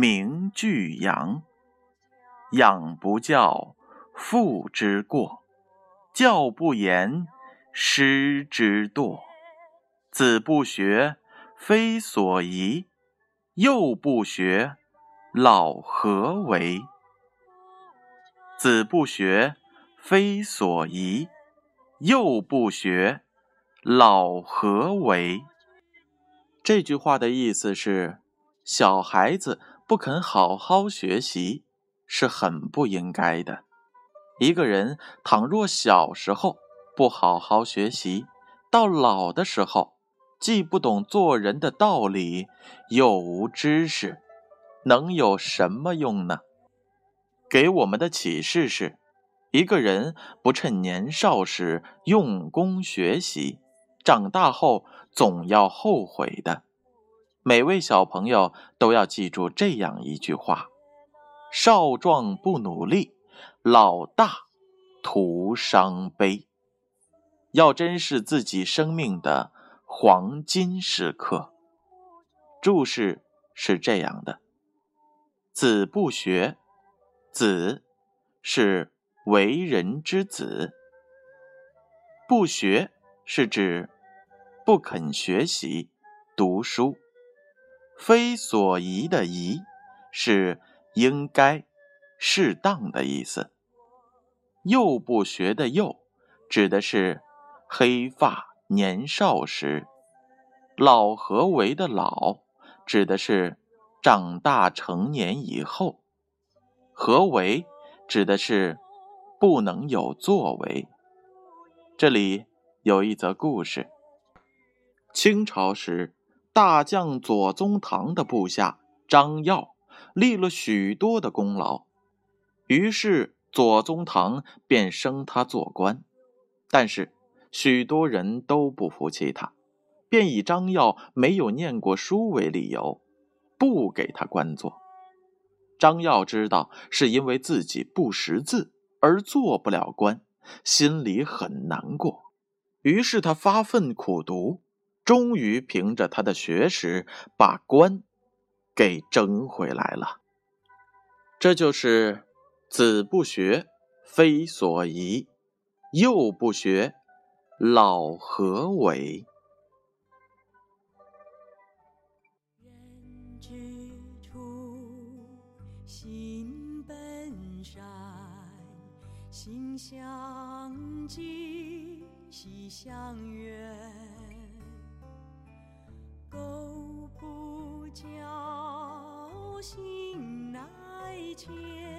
名俱扬。养不教，父之过；教不严，师之惰。子不学，非所宜；幼不学，老何为？子不学，非所宜；幼不学。老何为？这句话的意思是，小孩子不肯好好学习，是很不应该的。一个人倘若小时候不好好学习，到老的时候既不懂做人的道理，又无知识，能有什么用呢？给我们的启示是：一个人不趁年少时用功学习。长大后总要后悔的，每位小朋友都要记住这样一句话：少壮不努力，老大徒伤悲。要珍视自己生命的黄金时刻。注释是这样的：子不学，子是为人之子，不学。是指不肯学习读书，非所宜的宜是应该、适当的意思。幼不学的幼指的是黑发年少时，老何为的老指的是长大成年以后，何为指的是不能有作为。这里。有一则故事：清朝时，大将左宗棠的部下张耀立了许多的功劳，于是左宗棠便升他做官。但是许多人都不服气他，便以张耀没有念过书为理由，不给他官做。张耀知道是因为自己不识字而做不了官，心里很难过。于是他发奋苦读，终于凭着他的学识把官给争回来了。这就是“子不学，非所宜；幼不学，老何为？”人之初，性本善，性相近。习相远，苟不教，性乃迁。